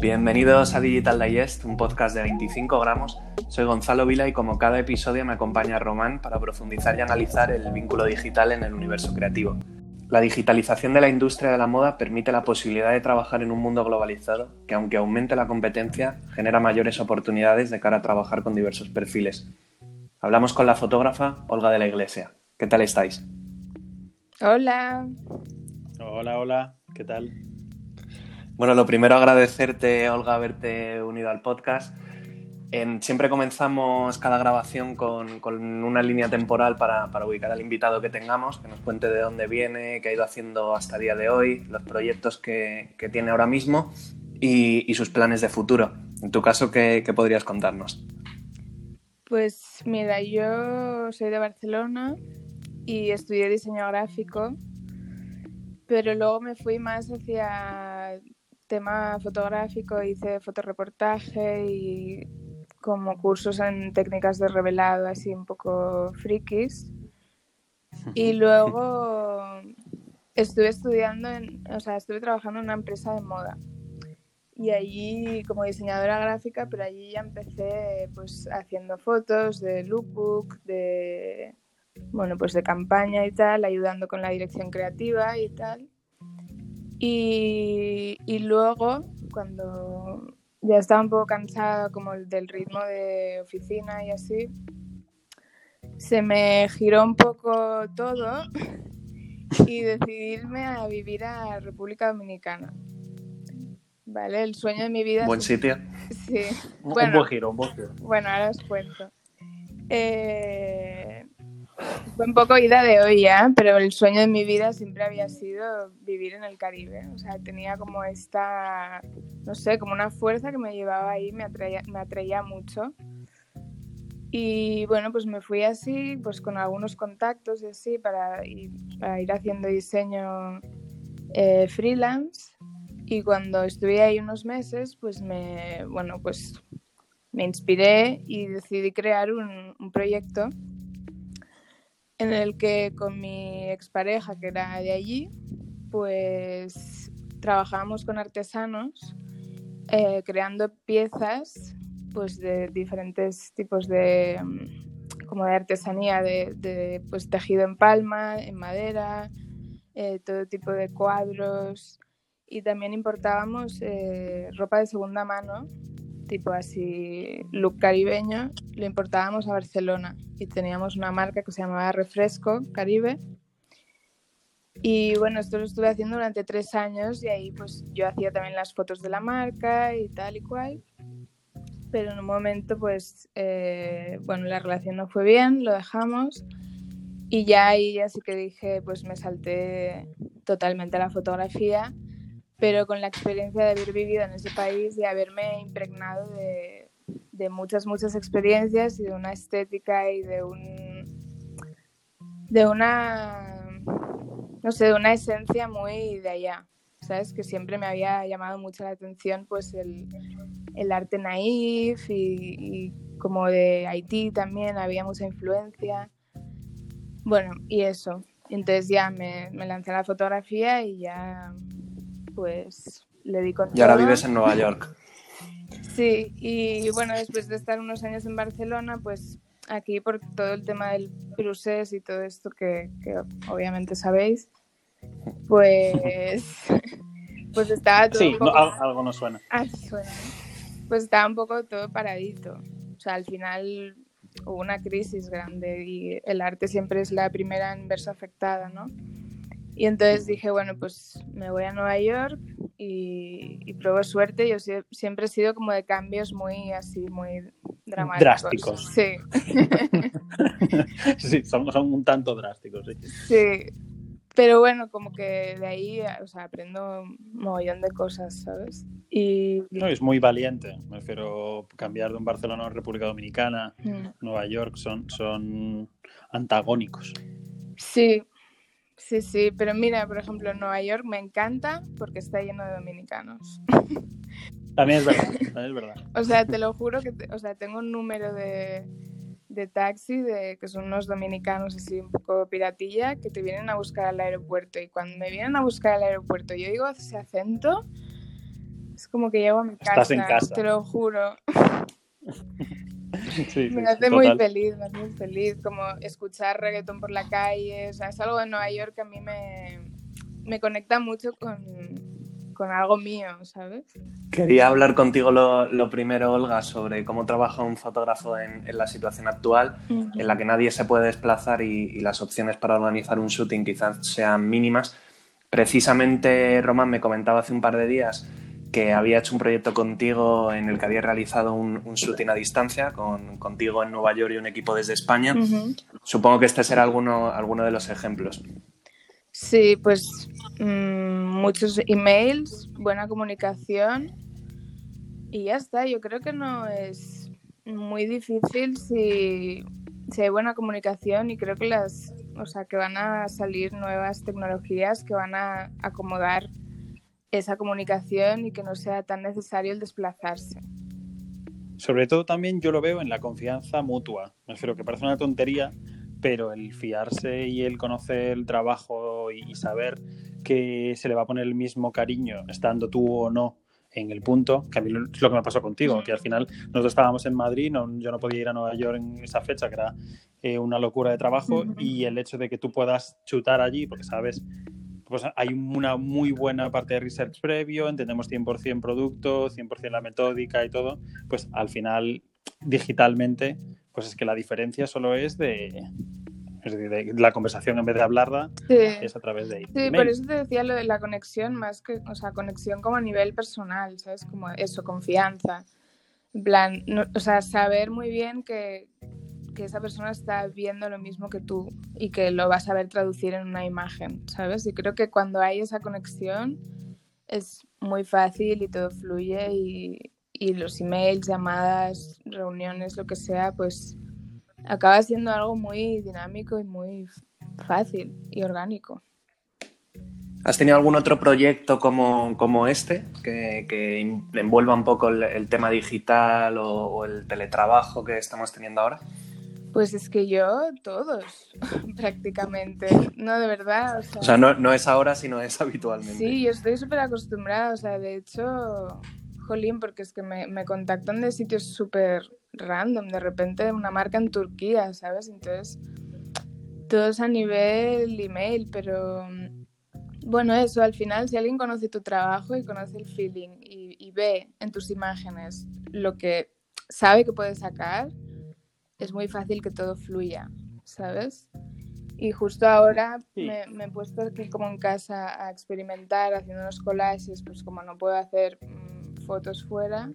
Bienvenidos a Digital Digest, un podcast de 25 gramos. Soy Gonzalo Vila y como cada episodio me acompaña Román para profundizar y analizar el vínculo digital en el universo creativo. La digitalización de la industria de la moda permite la posibilidad de trabajar en un mundo globalizado que, aunque aumente la competencia, genera mayores oportunidades de cara a trabajar con diversos perfiles. Hablamos con la fotógrafa Olga de la Iglesia. ¿Qué tal estáis? Hola. Hola, hola. ¿Qué tal? Bueno, lo primero agradecerte, Olga, haberte unido al podcast. siempre comenzamos cada grabación con, una línea temporal para, ubicar al invitado que tengamos, que nos cuente de dónde viene, qué ha ido haciendo hasta el día de hoy, los proyectos que, tiene ahora mismo y, sus planes de futuro. En tu caso, ¿qué, podrías contarnos? Pues mira, yo soy de Barcelona y estudié diseño gráfico, pero luego me fui más hacia tema fotográfico hice fotoreportaje y como cursos en técnicas de revelado así un poco frikis. Y luego estuve estudiando, en, o sea, estuve trabajando en una empresa de moda. Y allí como diseñadora gráfica, pero allí ya empecé pues haciendo fotos de lookbook, de bueno, pues de campaña y tal, ayudando con la dirección creativa y tal. Y, luego, cuando ya estaba un poco cansada como del ritmo de oficina y así, se me giró un poco todo y decidirme a vivir a República Dominicana. ¿Vale? El sueño de mi vida. Buen sitio. Sí. un buen giro, un buen giro. Bueno, ahora os cuento. Eh, fue un poco ida de hoy ya, pero el sueño de mi vida siempre había sido vivir en el Caribe. O sea, tenía como esta, no sé, como una fuerza que me llevaba ahí, me atraía, me atraía mucho. Y bueno, pues me fui así, pues con algunos contactos y así, para, ir, haciendo diseño eh, freelance. Y cuando estuve ahí unos meses, pues me, bueno, pues me inspiré y decidí crear un proyecto en el que con mi expareja, que era de allí, pues trabajábamos con artesanos eh, creando piezas pues de diferentes tipos de mm, como de artesanía de, pues tejido en palma en madera eh, todo tipo de cuadros. Y también importábamos eh, ropa de segunda mano tipo así look caribeño, lo importábamos a Barcelona y teníamos una marca que se llamaba Refresco Caribe. Y bueno, esto lo estuve haciendo durante tres años y ahí pues yo hacía también las fotos de la marca y tal y cual. Pero en un momento pues, eh, bueno, la relación no fue bien, lo dejamos. Y ya ahí ya sí que dije, pues me salté totalmente a la fotografía pero con la experiencia de haber vivido en ese país y haberme impregnado de, de muchas, muchas experiencias y de una estética y de un de una no sé, de una esencia muy de allá, ¿sabes? Que siempre me había llamado mucho la atención pues el, el arte naif y, y, como de Haití también había mucha influencia. Bueno, y eso. Entonces ya me, me lancé a la fotografía y ya pues le di con Y ahora vives en Nueva York. Sí, y bueno, después de estar unos años en Barcelona, pues aquí por todo el tema del procés y todo esto que, obviamente sabéis, pues, pues estaba todo sí, algo no suena. Ah, suena. Pues estaba un poco todo paradito. O sea, al final hubo una crisis grande y el arte siempre es la primera en verse afectada, ¿no? Y entonces dije, bueno, pues me voy a Nueva York y, pruebo suerte. Yo siempre he sido como de cambios muy así, muy dramáticos. Drásticos. Sí. sí, son, son, un tanto drásticos. Sí. sí. Pero bueno, como que de ahí, o sea, aprendo un mogollón de cosas, ¿sabes? Y... No, es muy valiente. Me refiero cambiar de un Barcelona a República Dominicana, mm. Nueva York, son, son antagónicos. Sí, Sí, sí, pero mira, por ejemplo, Nueva York me encanta porque está lleno de dominicanos. También es verdad, también es verdad. o sea, te lo juro que, o sea, tengo un número de, de taxi de que son unos dominicanos así un poco piratilla que te vienen a buscar al aeropuerto y cuando me vienen a buscar al aeropuerto yo digo ese acento Es como que llego a mi casa, Estás en casa. te lo juro. Sí, me hace muy total. feliz, me hace muy feliz. Como escuchar reggaetón por la calle, o sea, es algo de Nueva York que a mí me, me conecta mucho con, con algo mío, ¿sabes? Quería hablar contigo lo, lo primero, Olga, sobre cómo trabaja un fotógrafo en, en la situación actual, en la que nadie se puede desplazar y, y las opciones para organizar un shooting quizás sean mínimas. Precisamente, Román me comentaba hace un par de días que había hecho un proyecto contigo en el que había realizado un, un shooting a distancia, con, contigo en Nueva York y un equipo desde España. Supongo que este será alguno, alguno de los ejemplos. Sí, pues mm, muchos emails, buena comunicación y ya está. Yo creo que no es muy difícil si, si hay buena comunicación y creo que las, o sea, que van a salir nuevas tecnologías que van a acomodar esa comunicación y que no sea tan necesario el desplazarse. Sobre todo también yo lo veo en la confianza mutua. Me refiero que parece una tontería, pero el fiarse y el conocer el trabajo y saber que se le va a poner el mismo cariño estando tú o no en el punto, que a mí es lo que me pasó contigo, que al final nosotros estábamos en Madrid, no, yo no podía ir a Nueva York en esa fecha, que era eh, una locura de trabajo, y el hecho de que tú puedas chutar allí, porque sabes, pues hay una muy buena parte de research previo, entendemos 100% producto, 100% la metódica y todo, pues al final digitalmente, pues es que la diferencia solo es de, es decir, de la conversación en vez de hablarla Sí. es a través de Sí, email. por eso te decía lo de la conexión, más que, o sea, conexión como a nivel personal, ¿sabes? Como eso, confianza. En plan, no- o sea, saber muy bien que, que esa persona está viendo lo mismo que tú y que lo vas a ver traducir en una imagen, ¿sabes? Y creo que cuando hay esa conexión es muy fácil y todo fluye y, y los emails, llamadas, reuniones, lo que sea, pues acaba siendo algo muy dinámico y muy fácil y orgánico. ¿Has tenido algún otro proyecto como, como este que, que envuelva un poco el, tema digital o, el teletrabajo que estamos teniendo ahora? Pues es que yo, todos, prácticamente. No, de verdad. O sea, o sea no, no, es ahora, sino es habitualmente. Sí, yo estoy súper acostumbrada. O sea, de hecho, jolín, porque es que me, me contactan de sitios súper random. De repente, una marca en Turquía, ¿sabes? Entonces, todo es a nivel email, pero bueno, eso, al final, si alguien conoce tu trabajo y conoce el feeling y, y, ve en tus imágenes lo que sabe que puede sacar, es muy fácil que todo fluya, ¿sabes? Y justo ahora Sí. me, me, he puesto aquí como en casa a experimentar haciendo unos collages, pues como no puedo hacer mmm, fotos fuera.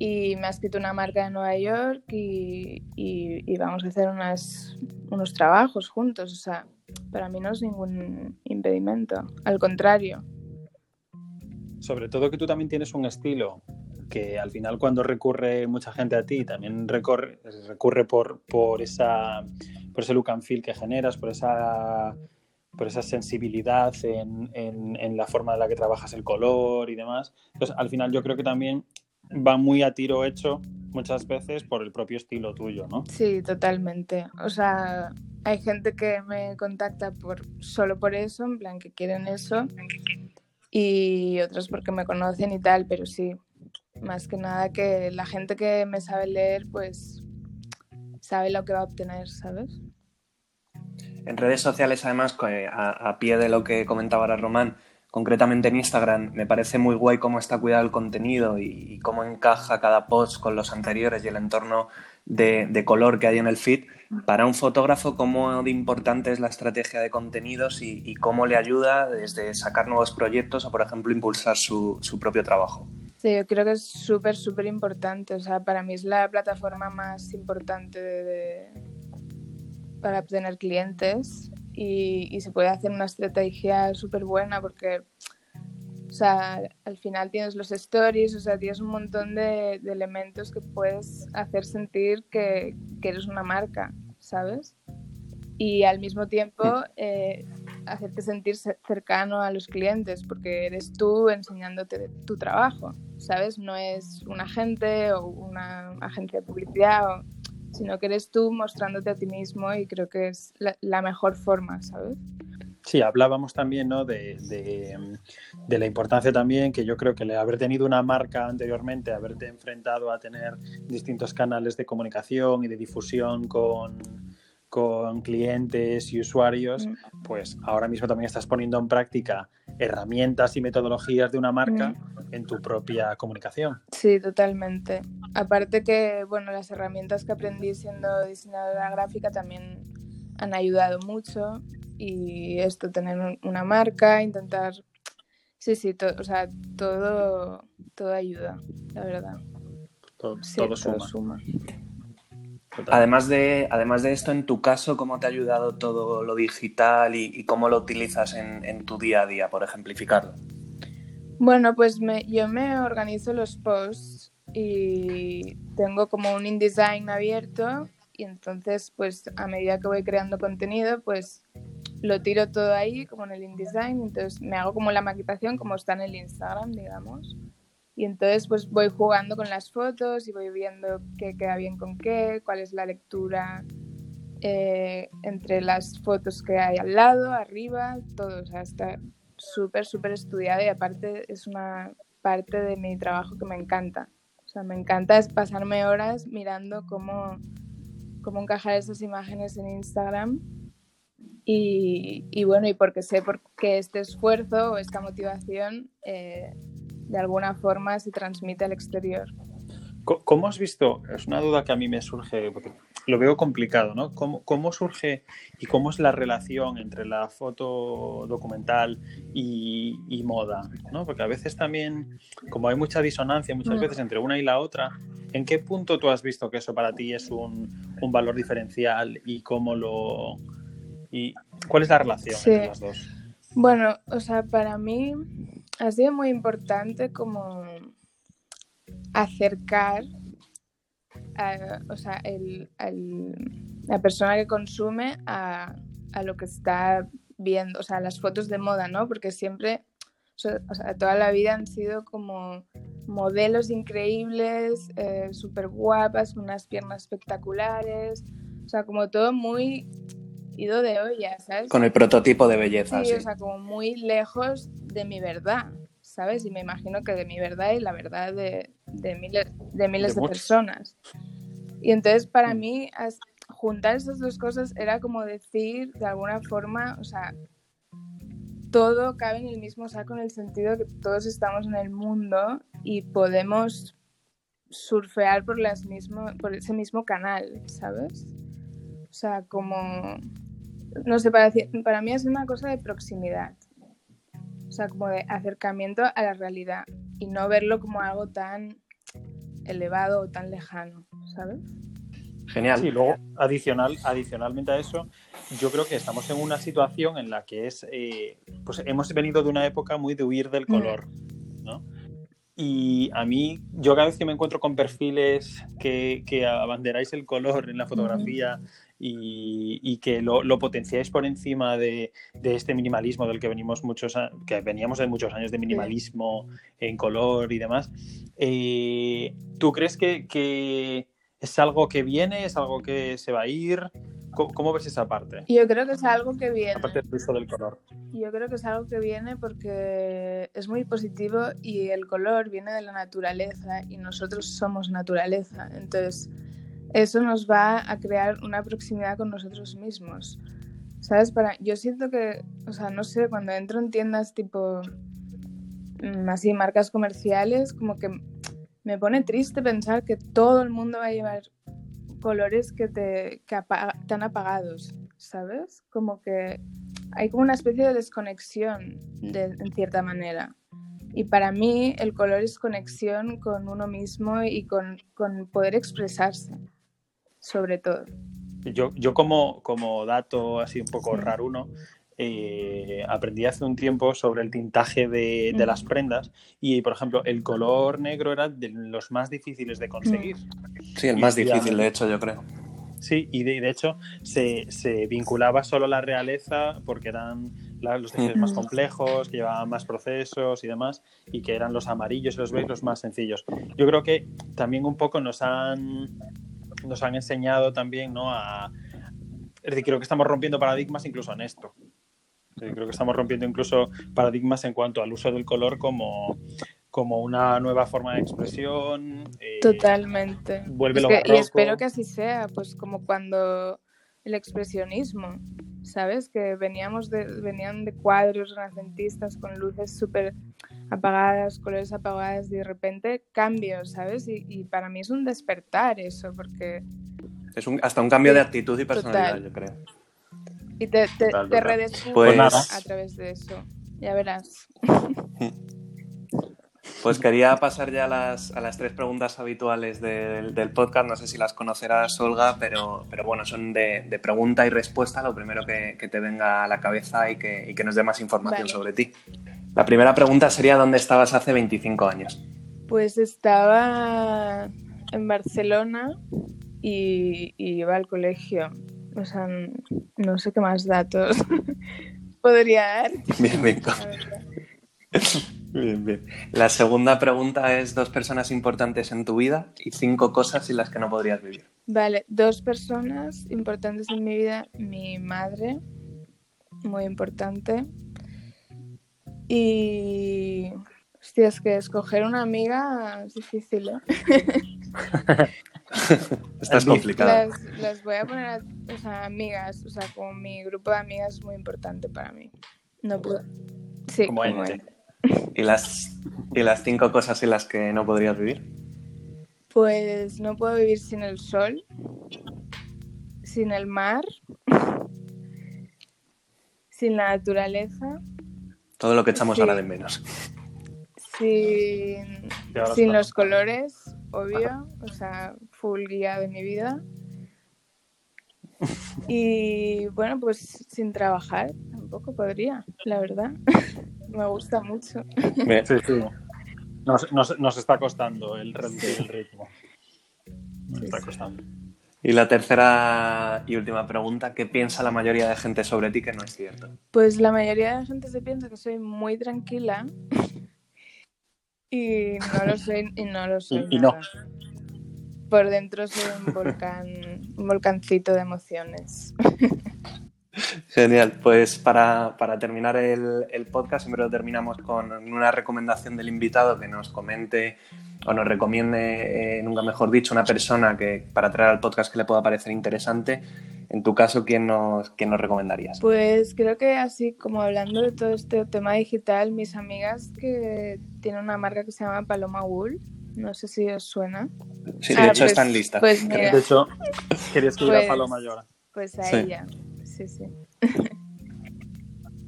Y me ha escrito una marca de Nueva York y, y, y vamos a hacer unas, unos trabajos juntos. O sea, para mí no es ningún impedimento. Al contrario. Sobre todo que tú también tienes un estilo que al final cuando recurre mucha gente a ti también recurre, recurre por, por, esa, por ese look and feel que generas, por esa, por esa sensibilidad en, en, en, la forma en la que trabajas el color y demás. Entonces, al final yo creo que también va muy a tiro hecho muchas veces por el propio estilo tuyo, ¿no? Sí, totalmente. O sea, hay gente que me contacta por solo por eso, en plan que quieren eso, y otros porque me conocen y tal, pero sí, más que nada que la gente que me sabe leer, pues sabe lo que va a obtener, ¿sabes? En redes sociales, además, a, a pie de lo que comentaba ahora Román, concretamente en Instagram, me parece muy guay cómo está cuidado el contenido y, cómo encaja cada post con los anteriores y el entorno de, de, color que hay en el feed. Para un fotógrafo, ¿cómo de importante es la estrategia de contenidos y, y cómo le ayuda desde sacar nuevos proyectos o, por ejemplo, impulsar su, su propio trabajo? Sí, yo creo que es súper, súper importante. O sea, para mí es la plataforma más importante de, de, para obtener clientes y, y, se puede hacer una estrategia súper buena porque, o sea, al final tienes los stories, o sea, tienes un montón de, de elementos que puedes hacer sentir que, que, eres una marca, ¿sabes? Y al mismo tiempo eh, hacerte sentir cercano a los clientes porque eres tú enseñándote tu trabajo, ¿sabes? No es un agente o una agencia de publicidad o sino que eres tú mostrándote a ti mismo y creo que es la, la mejor forma, ¿sabes? Sí, hablábamos también ¿no? de, de, la importancia también que yo creo que el haber tenido una marca anteriormente, haberte enfrentado a tener distintos canales de comunicación y de difusión con, con clientes y usuarios, mm. pues ahora mismo también estás poniendo en práctica herramientas y metodologías de una marca mm. en tu propia comunicación. Sí, totalmente. Aparte que, bueno, las herramientas que aprendí siendo diseñadora gráfica también han ayudado mucho y esto, tener una marca, intentar... Sí, sí, o sea, todo, todo ayuda, la verdad. Todo, todo suma. Además de, además de esto, en tu caso, ¿cómo te ha ayudado todo lo digital y, cómo lo utilizas en, tu día a día, por ejemplificarlo? Bueno, pues yo me organizo los posts y tengo como un InDesign abierto y entonces, pues a medida que voy creando contenido, pues lo tiro todo ahí, como en el InDesign, entonces me hago como la maquetación como está en el Instagram, digamos. Y entonces pues voy jugando con las fotos y voy viendo qué queda bien con qué, cuál es la lectura eh, entre las fotos que hay al lado, arriba, todo. O sea, está súper, súper estudiado y aparte es una parte de mi trabajo que me encanta. O sea, me encanta es pasarme horas mirando cómo, cómo encajar esas imágenes en Instagram. Y, bueno, y porque sé que este esfuerzo o esta motivación eh, de alguna forma se transmite al exterior. ¿Cómo has visto? Es una duda que a mí me surge, porque lo veo complicado, ¿no? ¿Cómo, cómo surge y cómo es la relación entre la foto documental y, moda? ¿no? Porque a veces también, como hay mucha disonancia muchas mm. veces entre una y la otra, ¿en qué punto tú has visto que eso para ti es un, un valor diferencial y cómo lo... y cuál es la relación entre las dos? Bueno, o sea, para mí ha sido muy importante como acercar a, o sea, el, la persona que consume a, a, lo que está viendo, o sea, las fotos de moda, ¿no? Porque siempre, o sea, toda la vida han sido como modelos increíbles, eh, súper guapas, unas piernas espectaculares, o sea, como todo muy ido de olla, ¿sabes? Con el prototipo de belleza. Sí, o sea, como muy lejos de mi verdad, ¿sabes? Y me imagino que de mi verdad y la verdad de, de miles de, miles de, personas. Y entonces para mm. mí juntar esas dos cosas era como decir de alguna forma, o sea, todo cabe en el mismo saco en el sentido que todos estamos en el mundo y podemos surfear por, las mismo, por ese mismo canal, ¿sabes? O sea, como, no sé, para, para mí es una cosa de proximidad o sea, como de acercamiento a la realidad y no verlo como algo tan elevado o tan lejano, ¿sabes? Genial. Y luego, adicional, adicionalmente a eso, yo creo que estamos en una situación en la que es, eh, pues hemos venido de una época muy de huir del color, ¿no? Y a mí, yo cada vez que me encuentro con perfiles que, que abanderáis el color en la fotografía y, que lo, potenciáis por encima de, este minimalismo del que venimos muchos que veníamos de muchos años de minimalismo en color y demás. Eh, ¿Tú crees que, es algo que viene, es algo que se va a ir? ¿Cómo, ves esa parte? Yo creo que es algo que viene. Aparte del uso del color. Yo creo que es algo que viene porque es muy positivo y el color viene de la naturaleza y nosotros somos naturaleza. Entonces, eso nos va a crear una proximidad con nosotros mismos. ¿Sabes? Para, yo siento que, o sea, no sé, cuando entro en tiendas tipo, mm, así, marcas comerciales, como que me pone triste pensar que todo el mundo va a llevar colores que te que tan apagados, ¿sabes? Como que hay como una especie de desconexión de, en cierta manera. Y para mí el color es conexión con uno mismo y con, con poder expresarse sobre todo. Yo, yo como, como dato así un poco raro uno, eh, aprendí hace un tiempo sobre el tintaje de, de, las prendas y, por ejemplo, el color negro era de los más difíciles de conseguir. Sí, el más difícil, de hecho, yo creo. Sí, y de, de hecho se, se, vinculaba solo a la realeza porque eran los tejidos más complejos, que llevaban más procesos y demás, y que eran los amarillos y los beige los más sencillos. Yo creo que también un poco nos han nos han enseñado también, ¿no? A... Es decir, creo que estamos rompiendo paradigmas incluso en esto. Creo que estamos rompiendo incluso paradigmas en cuanto al uso del color como, como una nueva forma de expresión. Eh, Totalmente. Vuelve y espero que así sea, pues como cuando el expresionismo, ¿sabes? Que veníamos de, venían de cuadros renacentistas con luces súper apagadas, colores apagadas, y de repente cambio, ¿sabes? Y, para mí es un despertar eso, porque... Es un, hasta un cambio de actitud y personalidad, yo creo. Y te, te, pues a través de eso, ya verás. Pues quería pasar ya a las, a las tres preguntas habituales del, del, podcast. No sé si las conocerás, Olga, pero, pero bueno, son de, de pregunta y respuesta, lo primero que, que, te venga a la cabeza y que, y que nos dé más información sobre ti. La primera pregunta sería, ¿dónde estabas hace 25 años? Pues estaba en Barcelona y, y iba al colegio. O sea, no sé qué más datos podría dar. Bien, bien. Bien, bien. La segunda pregunta es dos personas importantes en tu vida y cinco cosas sin las que no podrías vivir. Vale, dos personas importantes en mi vida. Mi madre, muy importante. Y... Hostia, es que escoger una amiga es difícil, ¿eh? Estás complicada. Las, voy a poner, a, o sea, amigas, o sea, como mi grupo de amigas es muy importante para mí. No puedo. Sí, como, como ¿Y las, ¿Y las cinco cosas sin las que no podrías vivir? Pues no puedo vivir sin el sol, sin el mar, sin la naturaleza. Todo lo que echamos ahora de menos. Sin, sin los colores, obvio, o sea, full guía de mi vida. Y bueno, pues sin trabajar tampoco podría, la verdad. Me gusta mucho. Sí, sí. Nos, está costando el reducir el ritmo. Nos está costando. Y la tercera y última pregunta, ¿qué piensa la mayoría de gente sobre ti que no es cierto? Pues la mayoría de la gente se piensa que soy muy tranquila y no lo soy y no lo soy. Y, no. Por dentro soy un volcán, un volcancito de emociones. Genial, pues para, terminar el, podcast siempre lo terminamos con una recomendación del invitado que nos comente o nos recomiende, eh, nunca mejor dicho, una persona que para traer al podcast que le pueda parecer interesante. En tu caso, ¿quién nos, quién nos recomendarías? Pues creo que así como hablando de todo este tema digital, mis amigas que tienen una marca que se llama Paloma Wool, no sé si os suena. Sí, de ah, hecho pues, están listas. Pues de hecho, quería escribir a pues Paloma Llora. Pues a ella sí, sí.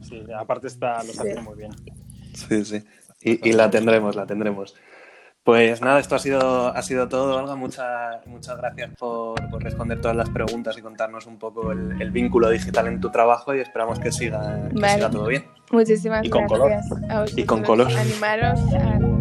Sí, aparte está, lo hace muy bien. Sí, sí. Y, la tendremos, la tendremos. Pues nada, esto ha sido, ha sido todo, Olga. Muchas, muchas gracias por, responder todas las preguntas y contarnos un poco el, vínculo digital en tu trabajo y esperamos que siga, todo bien. Muchísimas y con gracias. Color. y con color. Animaros a